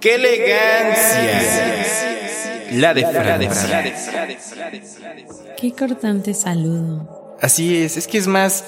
¡Qué elegancia! La de Francia. Qué cortante saludo. Así es, es que es más...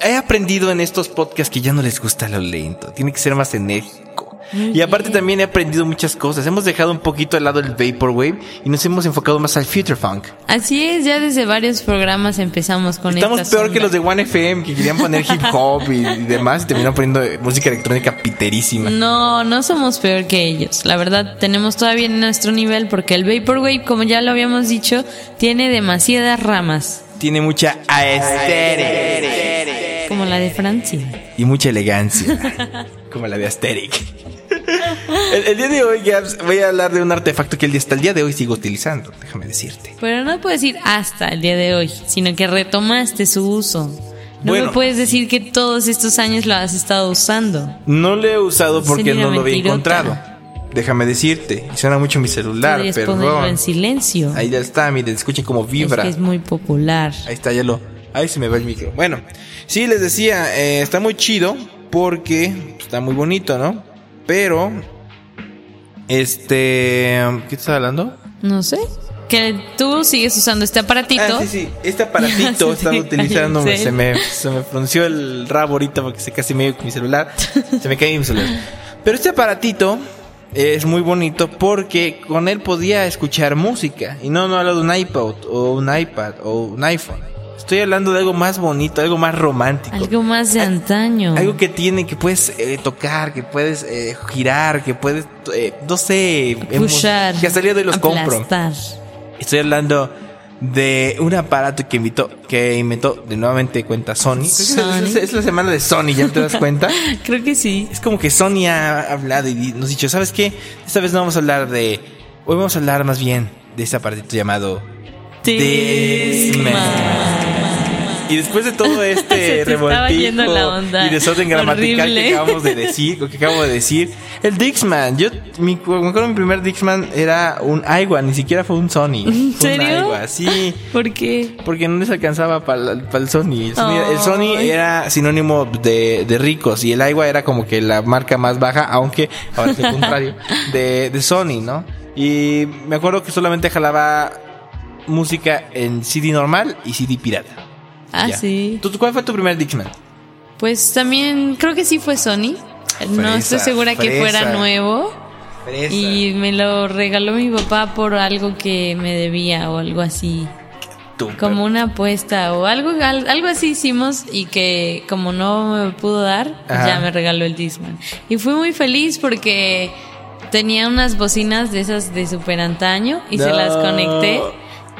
He aprendido en estos podcasts que ya no les gusta lo lento, tiene que ser más enérgico. Muy Y aparte bien. también he aprendido muchas cosas. Hemos dejado un poquito al lado el Vaporwave y nos hemos enfocado más al Future Funk. Así es, ya desde varios programas empezamos con Estamos esta peor que los de One FM que querían poner hip hop y, y demás y terminaron poniendo música electrónica piterísima. No, no somos peor que ellos. La verdad, tenemos todavía en nuestro nivel porque el Vaporwave, como ya lo habíamos dicho, tiene demasiadas ramas, Tiene mucha aesthetic como la de Francia. y mucha elegancia, como la de Aesthetic. El, el día de hoy, voy a hablar de un artefacto que hasta el día de hoy sigo utilizando, déjame decirte. Pero no puedes ir hasta el día de hoy, sino que retomaste su uso. No Bueno. me puedes decir que todos estos años lo has estado usando. No lo he usado porque no lo había encontrado. Déjame decirte, suena mucho mi celular, perdón. en silencio. Ahí ya está, miren, escuchen cómo es vibra. que es muy popular. Ahí está, ya lo. Ahí se me va el micro. Bueno, sí, les decía, eh, está muy chido porque está muy bonito, ¿no? Pero, este. ¿Qué estaba hablando? No sé. Que tú sigues usando este aparatito. Ah, sí, sí. Este aparatito estaba utilizando. Se me, se me frunció el rabo ahorita porque se casi medio con mi celular. se me cae mi celular. Pero este aparatito es muy bonito porque con él podía escuchar música. Y no, no hablo de un iPod o un iPad o un iPhone. Estoy hablando de algo más bonito, algo más romántico. Algo más de antaño. Algo que tiene, que puedes eh, tocar, que puedes eh, girar, que puedes, eh, no sé, Pushar. que día de hoy los compro. Estoy hablando de un aparato que invitó, que inventó de nuevamente cuenta Sony. Es la semana de Sony, ¿ya te das cuenta? Creo que sí. es como que Sony ha hablado y nos ha dicho, ¿sabes qué? Esta vez no vamos a hablar de... Hoy vamos a hablar más bien de este aparatito llamado... Discman. Y después de todo este revoltijo y desorden gramatical Horrible. que acabamos de decir, lo que acabo de decir, el Dixman, yo mi, me acuerdo mi primer Dixman era un Aiwa, ni siquiera fue un Sony. ¿En Fue un serio? Aiwa, sí, ¿Por qué? porque no les alcanzaba para el Sony. El Sony, el era sinónimo de, de ricos y el Aiwa era como que la marca más baja, aunque ahora es lo contrario, de, de Sony, ¿no? Y me acuerdo que solamente jalaba música en CD normal y CD pirata. Ah, Ya. sí. ¿Tú, ¿Cuál fue tu primer Dixman? Pues también creo que sí fue Sony. no estoy segura que fuera nuevo. Y me lo regaló mi papá por algo que me debía o algo así. Como una apuesta o algo, al- algo así hicimos y que como no me pudo dar, pues Ajá. ya me regaló el Discman. Y fui muy feliz porque tenía unas bocinas de esas de super antaño y se las conecté.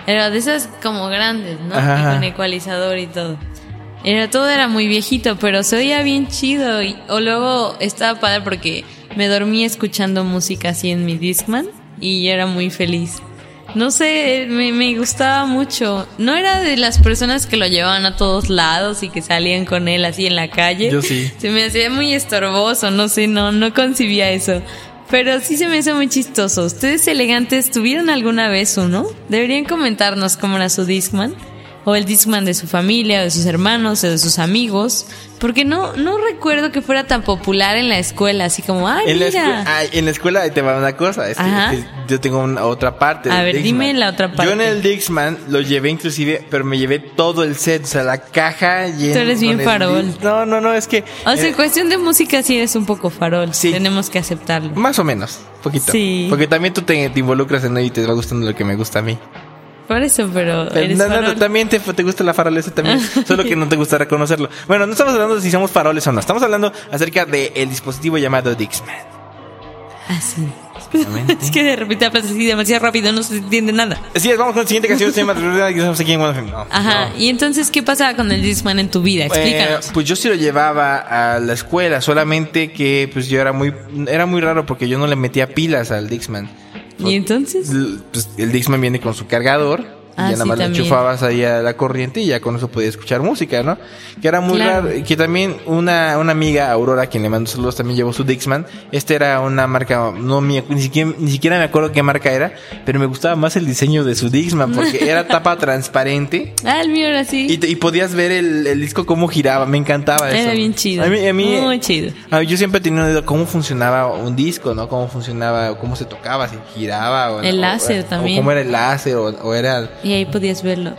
Era de esas como grandes, ¿no? Ajá. Y con ecualizador y todo. Era, todo era muy viejito, pero se oía bien chido. Y, o luego estaba padre porque me dormí escuchando música así en mi Discman y yo era muy feliz. No sé, me, me gustaba mucho. No era de las personas que lo llevaban a todos lados y que salían con él así en la calle. Yo sí. Se me hacía muy estorboso, no sé, no, no concibía eso. Pero sí se me hizo muy chistoso. ¿Ustedes elegantes tuvieron alguna vez uno? Deberían comentarnos cómo era su Discman. O el Discman de su familia, o de sus hermanos, o de sus amigos. Porque no, no recuerdo que fuera tan popular en la escuela, así como, ay, En la, mira. ay, en la escuela te va una cosa. Es es yo tengo una, otra parte. A ver, Dixman. dime la otra parte. Yo en el Dixman lo llevé inclusive, pero me llevé todo el set, o sea, la caja llena. Tú eres bien farol. No, no, no, es que. O sea, eh, en cuestión de música sí eres un poco farol. Sí. Tenemos que aceptarlo. más o menos, poquito. Sí. Porque también tú te, te involucras en ello y te va gustando lo que me gusta a mí. Por eso, pero, eres no, no, farol. también te, te gusta la farolesa también, solo que no te gusta reconocerlo. Bueno, no estamos hablando de si somos faroles o no, estamos hablando acerca del dispositivo llamado Dixman. Así. Exactamente. es que de repente hablas así demasiado rápido, no se entiende nada. Así es, vamos con la siguiente canción. Se llama No Ajá. no. Y entonces, ¿qué pasaba con el Discman en tu vida? Explícanos. Eh, pues yo sí lo llevaba a la escuela, solamente que pues yo era muy era muy raro porque yo no le metía pilas al Dixman. Y entonces, Pues el Dixman viene con su cargador. Y Ah, ya nada sí, más le enchufabas ahí a la corriente y ya con eso podías escuchar música, ¿no? Que era muy Claro. raro. Que también una, una amiga, Aurora, quien le mando saludos, también llevó su Dixman. Este era una marca, no me- ni siquiera, ni siquiera me acuerdo qué marca era, pero me gustaba más el diseño de su Dixman porque era tapa transparente. ah, el mío era así. Y, y podías ver el, el disco cómo giraba, me encantaba eso. Era bien chido. A mí, a mí- Muy chido. a mí yo siempre he tenido una duda cómo funcionaba un disco, ¿no? Cómo funcionaba, cómo se tocaba, si giraba o El o- láser o también. cómo era el láser o, o era Y ahí podías verlo.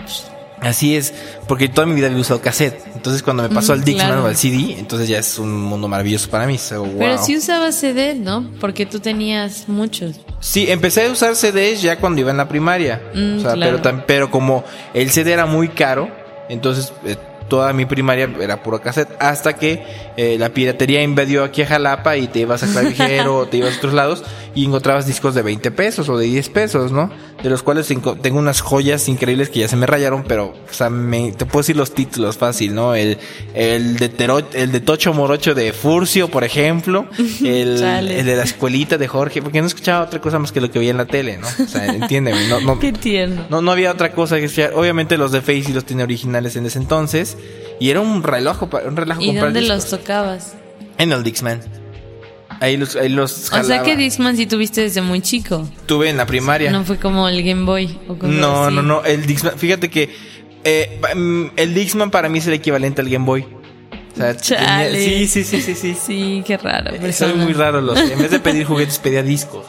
así es, porque toda mi vida había usado cassette. Entonces cuando me pasó Mm, al Dixman claro. o al CD, entonces ya es un mundo maravilloso para mí. so, wow. Pero sí usabas CD, ¿no? Porque tú tenías muchos. Sí, empecé a usar CDs ya cuando iba en la primaria. Mm, o sea, claro. pero, pero como el CD era muy caro, entonces eh, toda mi primaria era puro cassette. Hasta que eh, la piratería invadió aquí a Jalapa y te ibas a Clavijero o te ibas a otros lados y encontrabas discos de 20 pesos o de 10 pesos, ¿no? De los cuales tengo unas joyas increíbles que ya se me rayaron, pero, o sea, me, te puedo decir los títulos fácil, ¿no? El, el, de Tero- el de Tocho Morocho de Furcio, por ejemplo. El, de la escuelita de Jorge, porque no escuchaba otra cosa más que lo que veía en la tele, ¿no? O sea, entiéndeme, no, no, Qué tierno. no, no había otra cosa que escuchar. Obviamente los de Face y los tenía originales en ese entonces. Y era un reloj, un relajo ¿Y comprar dónde discos. los tocabas? En el Dixman. Ahí los, ahí los O sea que Discman sí tuviste desde muy chico. Tuve en la primaria. No fue como el Game Boy o No, así. no, no. El Dixman, fíjate que eh, mm, el Dixman para mí es el equivalente al Game Boy. O sea, Chale. tenía- sí, sí, sí, sí, sí. Sí, qué raro. Eh, persona. muy raro. Los, en vez de pedir juguetes, pedía discos.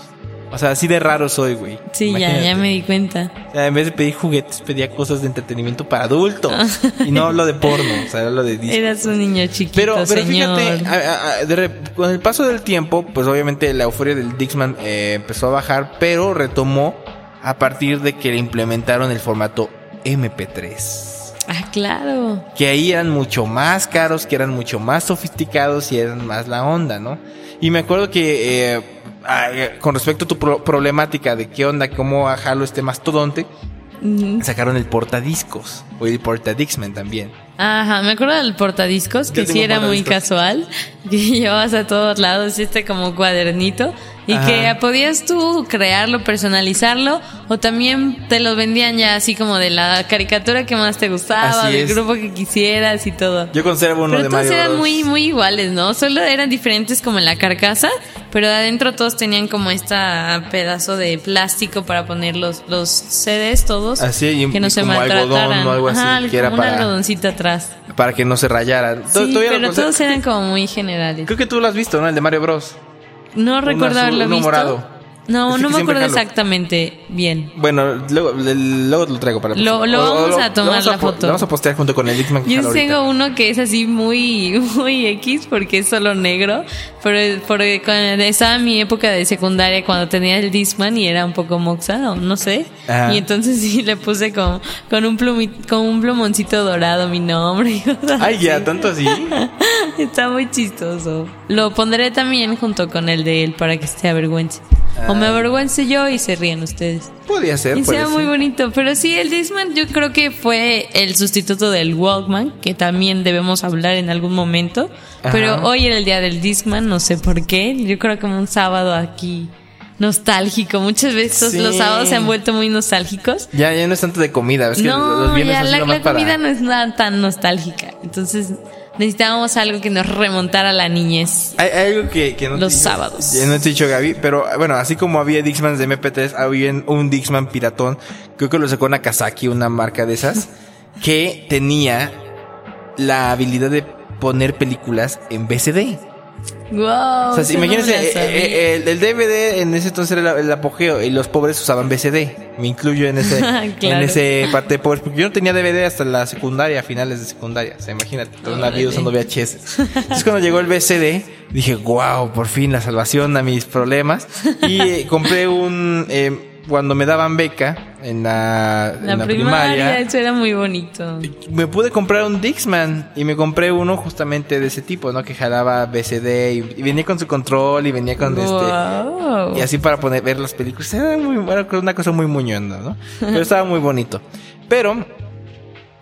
O sea, así de raro soy, güey. Sí, ya, Imagínate. ya me di cuenta. O sea, en vez de pedir juguetes, pedía cosas de entretenimiento para adultos. y no hablo de porno, o sea, hablo de discos. Eras un niño chiquito, Pero, pero señor. fíjate, a- a- de con el paso del tiempo, pues obviamente la euforia del Dixman eh, empezó a bajar, pero retomó a partir de que le implementaron el formato MP3. Ah, claro. Que ahí eran mucho más caros, que eran mucho más sofisticados y eran más la onda, ¿no? Y me acuerdo que eh, ah, eh, con respecto a tu pro- problemática de qué onda, cómo jalo este mastodonte, sacaron el portadiscos o el portadixman también. Ajá, me acuerdo del portadiscos, que sí era muy casual, que llevabas a todos lados este como cuadernito y Ajá. que podías tú crearlo, personalizarlo o también te lo vendían ya así como de la caricatura que más te gustaba, del grupo que quisieras y todo. Yo conservo uno Pero de todos Mario eran Bros. muy, muy iguales, ¿no? Solo eran diferentes como en la carcasa, pero de adentro todos tenían como esta pedazo de plástico para poner los, los CDs todos. Así, y- que no y se como maltrataran. algodón o algo así, Ajá, que era un para- algodoncito atrás. para que no se rayaran. Sí, pero todos eran como muy generales. Creo que tú lo has visto, ¿no? El de Mario Bros. No recuerdo haberlo visto. morado. No, no me acuerdo jalo. exactamente bien. Bueno, luego, luego lo traigo para Lo- lo o- o vamos a tomar vamos la po- foto. Lo vamos a postear junto con el que Yo tengo ahorita. uno que es así muy, muy X porque es solo negro, pero porque cuando estaba en mi época de secundaria cuando tenía el Discman y era un poco moxa, o no sé, Ajá. y entonces sí le puse con, con un plumi, con un plumoncito dorado mi nombre. y cosas Ay, ya, así. tanto así. Está muy chistoso. Lo pondré también junto con el de él para que se avergüence. O me avergüence yo y se ríen ustedes. Podría ser, Y sea muy ser. bonito. Pero sí, el Discman yo creo que fue el sustituto del Walkman, que también debemos hablar en algún momento. Ajá. Pero hoy era el día del Discman, no sé por qué. Yo creo que un sábado aquí nostálgico. Muchas veces Sí. los sábados se han vuelto muy nostálgicos. Ya, ya no es tanto de comida. Es que los no, viernes ya la, la para- comida no es nada tan nostálgica. Entonces necesitábamos algo que nos remontara a la niñez. Hay, hay algo que, que no Los te- sábados. Ya no te he dicho Gaby, pero bueno, así como había Dixmans de MP3, había un Dixman piratón, creo que lo sacó Nakazaki, una marca de esas, que tenía la habilidad de poner películas en VCD. Wow, O sea, imagínense, no eh, eh, el, el DVD en ese entonces era el, apogeo y los pobres usaban VCD. Me incluyo en ese, Claro. en ese parte de pobres, porque yo no tenía DVD hasta la secundaria, finales de secundaria. O sea, imagínate, toda una vida usando VHS. Entonces cuando llegó el VCD, dije, wow, por fin la salvación a mis problemas. Y eh, compré un, eh, cuando me daban beca en la, La, en la primaria, primaria, eso era muy bonito. me pude comprar un Dixman y me compré uno justamente de ese tipo, ¿no? Que jalaba BCD y, y venía con su control y venía con este... Wow. Y así para poner ver las películas. Era muy, era una cosa muy muñonda, ¿no? Pero estaba muy bonito. Pero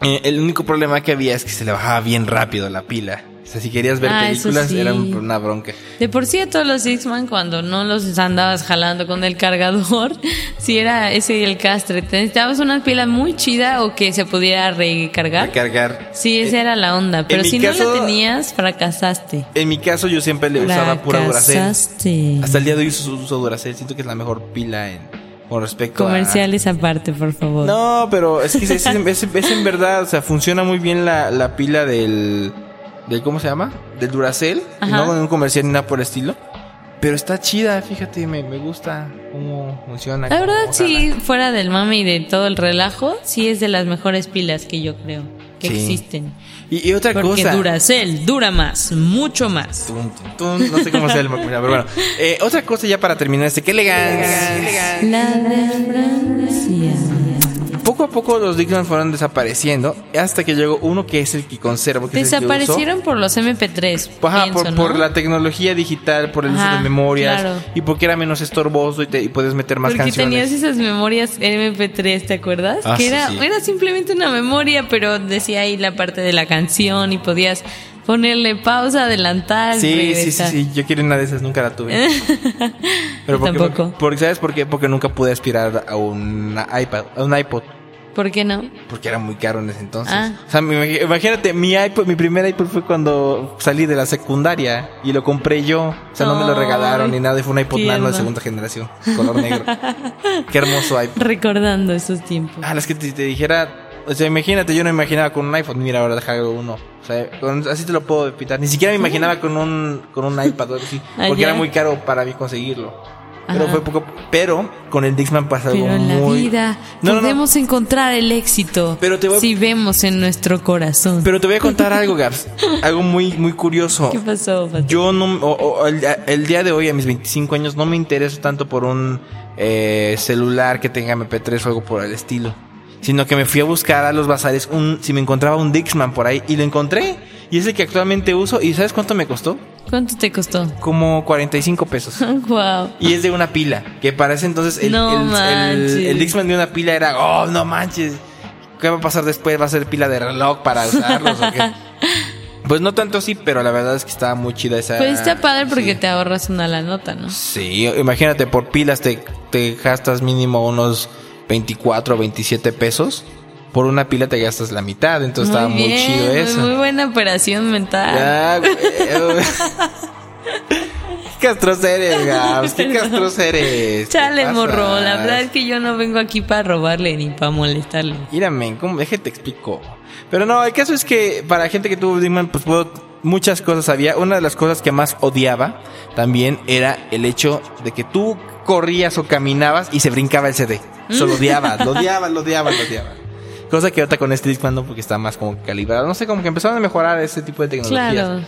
eh, el único problema que había es que se le bajaba bien rápido la pila. O sea, si querías ver Ah, películas sí. era un- una bronca. De por sí a todos los X-Men cuando no los andabas jalando con el cargador, si era ese el castre, te necesitabas una pila muy chida o que se pudiera recargar. Recargar. Sí, esa era la onda, pero si caso- no la tenías, fracasaste. En mi caso yo siempre le usaba pura Duracell. Fracasaste. Hasta el día de hoy uso, uso Duracell. Siento que es la mejor pila en, con respecto a... Comerciales aparte, por favor. No, pero es que es, es- es- es en verdad, o sea, funciona muy bien la, la pila del, del, ¿cómo se llama? Del Duracell, Ajá. no con un comercial ni nada por el estilo. Pero está chida, fíjate, me, me gusta cómo funciona. La verdad, jala. sí, fuera del mame y de todo el relajo, sí es de las mejores pilas que yo creo que Sí. existen. Y, y otra Porque cosa. Duracell dura más, mucho más. Tun, tun, tun, no sé cómo sea el pero bueno. Eh, otra cosa ya para terminar este, qué elegancia. La de Francia. Poco a poco los Dixon fueron desapareciendo hasta que llegó uno que es el que conservo. Que. Desaparecieron por los MP3. Ajá, pienso, por, ¿no? por la tecnología digital, por el uso de memorias claro. y porque era menos estorboso y, te, y puedes meter más Porque canciones. tenías esas memorias MP3, ¿te acuerdas? Ah, que sí, era, sí. era simplemente una memoria, pero decía ahí la parte de la canción y podías ponerle pausa, adelantar, Sí, sí, sí, sí, yo quiero una de esas, nunca la tuve. Pero porque, tampoco. porque- ¿sabes por qué? Porque nunca pude aspirar a un iPad, a un iPod, ¿Por qué no? porque era muy caro en ese entonces. Ah. O sea, imagínate, mi iPod, mi primer iPod fue cuando salí de la secundaria y lo compré yo. O sea, no me lo regalaron ni nada, y fue un iPod nano de segunda generación, color negro. qué hermoso iPod. Recordando esos tiempos. Ah, las que te, te dijera. O sea, imagínate, yo no me imaginaba con un iPhone. Mira, ahora deja uno. O sea, con- así te lo puedo pitar. Ni siquiera me imaginaba con un, con un iPad o algo así. Porque era muy caro para mí conseguirlo. Pero fue poco. Pero con el Dixman pasa algo Pero en la muy. vida No, no, no. podemos encontrar el éxito Pero te voy- si vemos en nuestro corazón. Pero te voy a contar algo, Gabs. algo muy, muy curioso. ¿Qué pasó? Yo no, o- o- el, el día de hoy, a mis 25 años, no me intereso tanto por un eh, celular que tenga MP3 o algo por el estilo. Sino que me fui a buscar a los bazares un, si me encontraba un Dixman por ahí y lo encontré. Y es el que actualmente uso. ¿Y sabes cuánto me costó? ¿Cuánto te costó? Como 45 pesos. wow. Y es de una pila. Que para ese entonces el, No el- el- manches. el Dixman de una pila era, oh, no manches. ¿Qué va a pasar después? ¿Va a ser pila de reloj para usarlos o qué? Pues no tanto así, pero la verdad es que estaba muy chida esa. Pues está padre porque sí. te ahorras una la nota, ¿no? Sí, imagínate, por pilas te, te gastas mínimo unos 24 o 27 pesos. Por una pila te gastas la mitad, entonces estaba muy chido eso. Muy, buena operación mental. Ya, güey. Qué castros eres, Gabs. Qué castros eres. ¿Qué Chale, morro. La verdad es que yo no vengo aquí para robarle ni para molestarle. Mírame, ¿cómo? Déjate te explico. Pero no, el caso es que para gente que tuvo Digman, pues puedo, muchas cosas había. Una de las cosas que más odiaba también era el hecho de que tú corrías o caminabas y se brincaba el CD. Eso lo odiaba, lo odiaba, lo odiaba, lo odiaba. Cosa que ahorita con este Discman no, porque está más como calibrado. No sé, como que empezaron a mejorar ese tipo de tecnologías. Claro.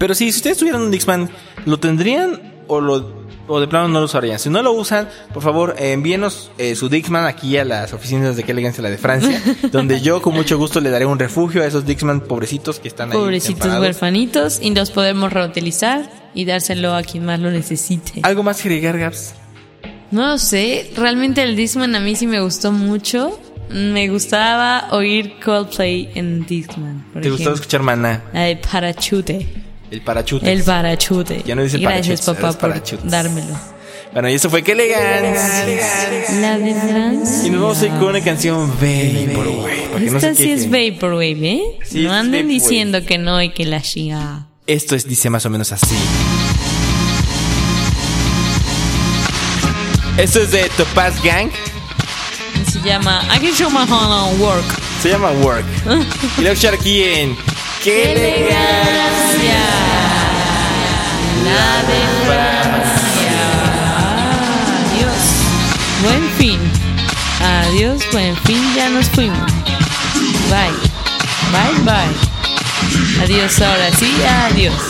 Pero si ustedes tuvieran un Dixman, ¿lo tendrían o lo o de plano no lo usarían? Si no lo usan, por favor, eh, envíenos eh, su Dixman aquí a las oficinas de Qué Elegancia la de Francia, donde yo con mucho gusto le daré un refugio a esos Dixman pobrecitos que están ahí. Pobrecitos huerfanitos y los podemos reutilizar y dárselo a quien más lo necesite. ¿Algo más que agregar, Gaps? No lo sé, realmente el Discman a mí sí me gustó mucho. Me gustaba oír Coldplay en Discman. por ¿Te gustaba escuchar Maná? La de Parachute. El parachute. El parachute. Ya no dice Gracias, parachutes, papá, ahora es por parachutes. dármelo. Bueno, y eso fue Qué Elegancia. La de Francia. Y nos vamos a ir con una canción Vaporwave. para que no Esta se sí es. Vaporwave, ¿eh? Sí, no anden diciendo que no y que la chinga. Esto es, dice más o menos así. Esto es de Topaz Gang. Se llama I Can Show My on Work. Se llama Work. y escuchar aquí en ¡Qué elegancia! La de Francia. Adiós. Buen fin. Adiós, buen fin. Ya nos fuimos. Bye. Bye, bye. Adiós ahora sí. Adiós.